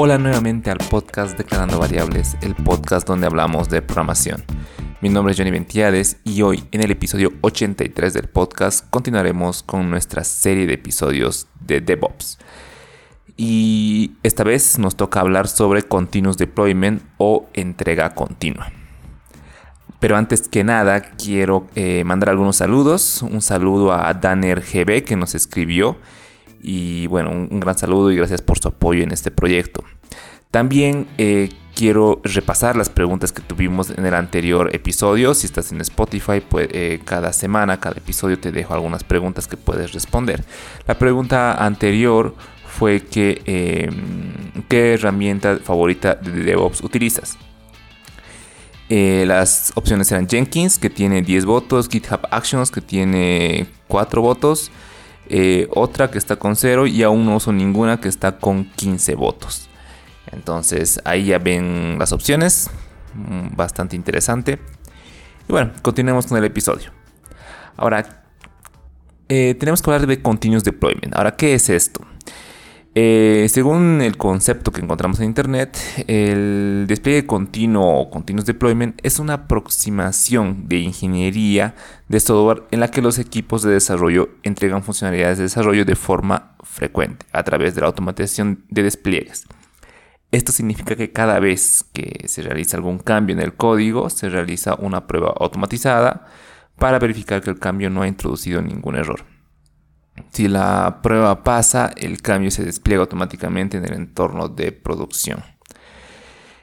Hola nuevamente al podcast Declarando Variables, el podcast donde hablamos de programación. Mi nombre es Johnny Ventiades y hoy en el episodio 83 del podcast continuaremos con nuestra serie de episodios de DevOps. Y esta vez nos toca hablar sobre Continuous Deployment o entrega continua. Pero antes que nada, quiero eh, mandar algunos saludos. Un saludo a Danner GB que nos escribió. Y bueno, un, gran saludo y gracias por su apoyo en este proyecto. También eh, quiero repasar las preguntas que tuvimos en el anterior episodio. Si estás en Spotify, pues, eh, cada semana, cada episodio te dejo algunas preguntas que puedes responder. La pregunta anterior fue que, em, ¿qué herramienta favorita de DevOps utilizas? Eh, las opciones eran Jenkins, que tiene 10 votos, GitHub Actions, que tiene 4 votos, eh, otra que está con 0 y aún no uso ninguna que está con 15 votos. Entonces ahí ya ven las opciones, mm, bastante interesante. Y bueno, continuemos con el episodio. Ahora, eh, tenemos que hablar de Continuous Deployment. Ahora, ¿qué es esto? Eh, según el concepto que encontramos en Internet, el despliegue continuo o continuous deployment es una aproximación de ingeniería de software en la que los equipos de desarrollo entregan funcionalidades de desarrollo de forma frecuente a través de la automatización de despliegues. Esto significa que cada vez que se realiza algún cambio en el código, se realiza una prueba automatizada para verificar que el cambio no ha introducido ningún error. Si la prueba pasa, el cambio se despliega automáticamente en el entorno de producción.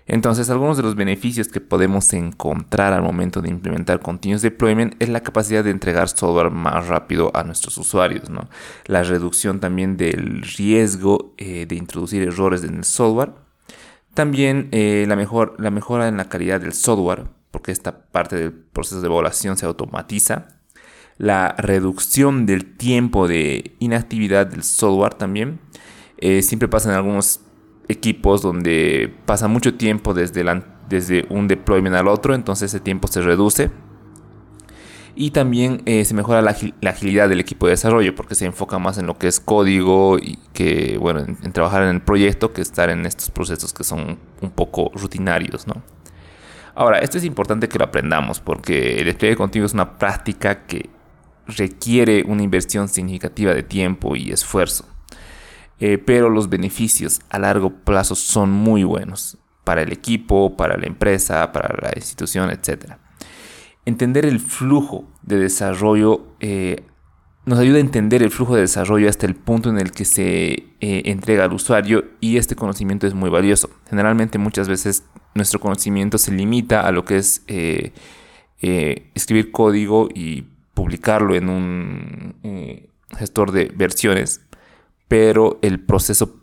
Entonces, algunos de los beneficios que podemos encontrar al momento de implementar Continuous Deployment es la capacidad de entregar software más rápido a nuestros usuarios, la reducción también del riesgo eh, de introducir errores en el software, también eh, la, mejor, la mejora en la calidad del software, porque esta parte del proceso de evaluación se automatiza, la reducción del tiempo de inactividad del software también. Eh, siempre pasa en algunos equipos donde pasa mucho tiempo desde, desde un deployment al otro, entonces ese tiempo se reduce. Y también eh, se mejora la, agilidad del equipo de desarrollo porque se enfoca más en lo que es código y que, bueno, en, en, trabajar en el proyecto que estar en estos procesos que son un poco rutinarios, ¿no? Ahora, esto es importante que lo aprendamos porque el despliegue continuo es una práctica que requiere una inversión significativa de tiempo y esfuerzo. Eh, pero los beneficios a largo plazo son muy buenos para el equipo, para la empresa, para la institución, etc. Entender el flujo de desarrollo eh, nos ayuda a entender el flujo de desarrollo hasta el punto en el que se eh, entrega al usuario y este conocimiento es muy valioso. Generalmente muchas veces nuestro conocimiento se limita a lo que es escribir código y publicarlo en un eh, gestor de versiones, pero el proceso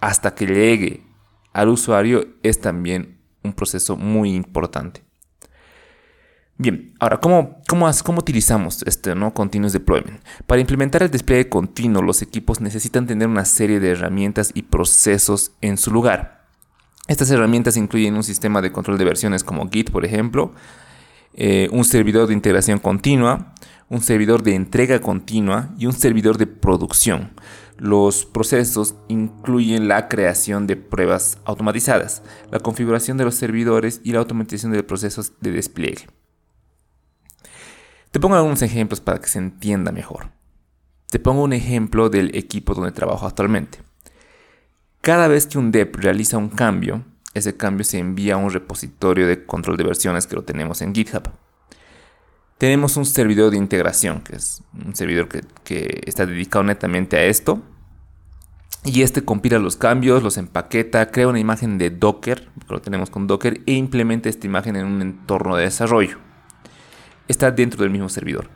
hasta que llegue al usuario es también un proceso muy importante. Bien, ahora, ¿cómo, cómo, cómo utilizamos este ¿no? Continuous Deployment? Para implementar el despliegue continuo, los equipos necesitan tener una serie de herramientas y procesos en su lugar. Estas herramientas incluyen un sistema de control de versiones como Git, por ejemplo, eh, un servidor de integración continua, un servidor de entrega continua y un servidor de producción. Los procesos incluyen la creación de pruebas automatizadas, la configuración de los servidores y la automatización de procesos de despliegue. Te pongo algunos ejemplos para que se entienda mejor. Te pongo un ejemplo del equipo donde trabajo actualmente. Cada vez que un dev realiza un cambio, ese cambio se envía a un repositorio de control de versiones que lo tenemos en GitHub tenemos un servidor de integración, que es un servidor que, está dedicado netamente a esto. Y este compila los cambios, los empaqueta, crea una imagen de Docker, que lo tenemos con Docker, e implementa esta imagen en un entorno de desarrollo. Está dentro del mismo servidor.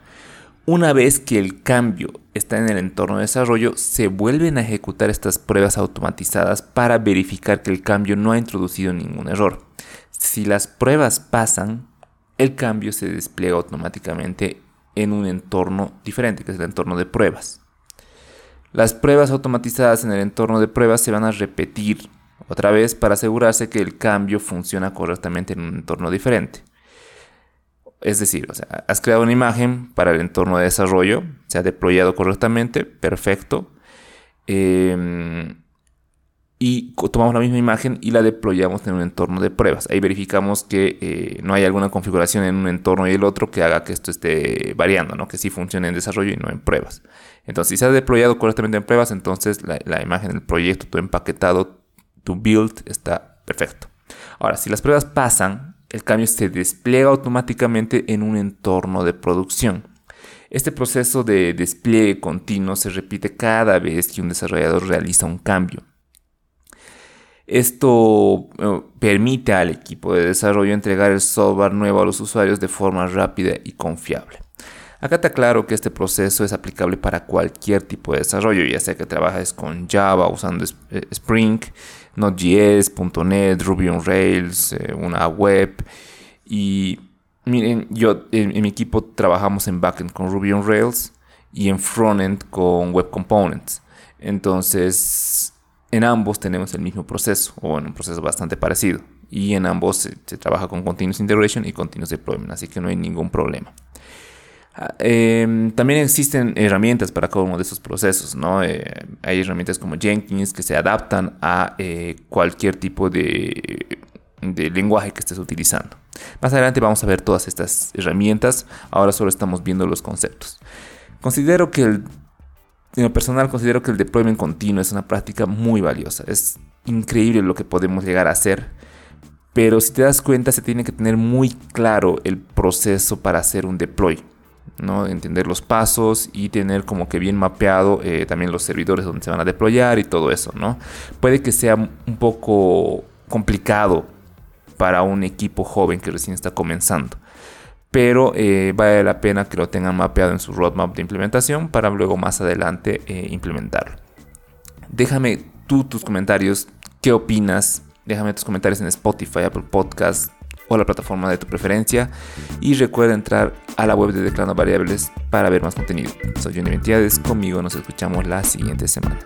Una vez que el cambio está en el entorno de desarrollo, se vuelven a ejecutar estas pruebas automatizadas para verificar que el cambio no ha introducido ningún error. Si las pruebas pasan, el cambio se despliega automáticamente en un entorno diferente, que es el entorno de pruebas. Las pruebas automatizadas en el entorno de pruebas se van a repetir otra vez para asegurarse que el cambio funciona correctamente en un entorno diferente. Es decir, has creado una imagen para el entorno de desarrollo, se ha deployado correctamente, perfecto. Em, y tomamos la misma imagen y la deployamos en un entorno de pruebas. Ahí verificamos que eh, no hay alguna configuración en un entorno y el otro que haga que esto esté variando, ¿no? que sí funcione en desarrollo y no en pruebas. Entonces, si se ha deployado correctamente en pruebas, entonces la, la imagen del proyecto, tu empaquetado, tu build está perfecto. Ahora, si las pruebas pasan, el cambio se despliega automáticamente en un entorno de producción. Este proceso de despliegue continuo se repite cada vez que un desarrollador realiza un cambio. Esto eh, permite al equipo de desarrollo entregar el software nuevo a los usuarios de forma rápida y confiable. Acá está claro que este proceso es aplicable para cualquier tipo de desarrollo, ya sea que trabajes con Java usando eh, Spring, Node.js, .NET, Ruby on Rails, eh, una web. Y miren, yo en, mi equipo trabajamos en backend con Ruby on Rails y en frontend con Web Components. Entonces, en ambos tenemos el mismo proceso, o en un proceso bastante parecido. Y en ambos se, trabaja con Continuous Integration y Continuous Deployment, así que no hay ningún problema. Ah, em, también existen herramientas para cada uno de esos procesos, ¿no? Eh, hay herramientas como Jenkins que se adaptan a eh, cualquier tipo de, de, lenguaje que estés utilizando. Más adelante vamos a ver todas estas herramientas, ahora solo estamos viendo los conceptos. Considero que el en lo personal considero que el deployment continuo es una práctica muy valiosa. Es increíble lo que podemos llegar a hacer. Pero si te das cuenta, se tiene que tener muy claro el proceso para hacer un deploy. ¿No? Entender los pasos y tener como que bien mapeado eh, también los servidores donde se van a deployar y todo eso. ¿no? Puede que sea un poco complicado para un equipo joven que recién está comenzando pero eh, vale la pena que lo tengan mapeado en su roadmap de implementación para luego más adelante eh, implementarlo. Déjame tú tus comentarios, qué opinas, déjame tus comentarios en Spotify, Apple Podcast o la plataforma de tu preferencia y recuerda entrar a la web de Declarando Variables para ver más contenido. Soy Johnny Ventiades, conmigo nos escuchamos la siguiente semana.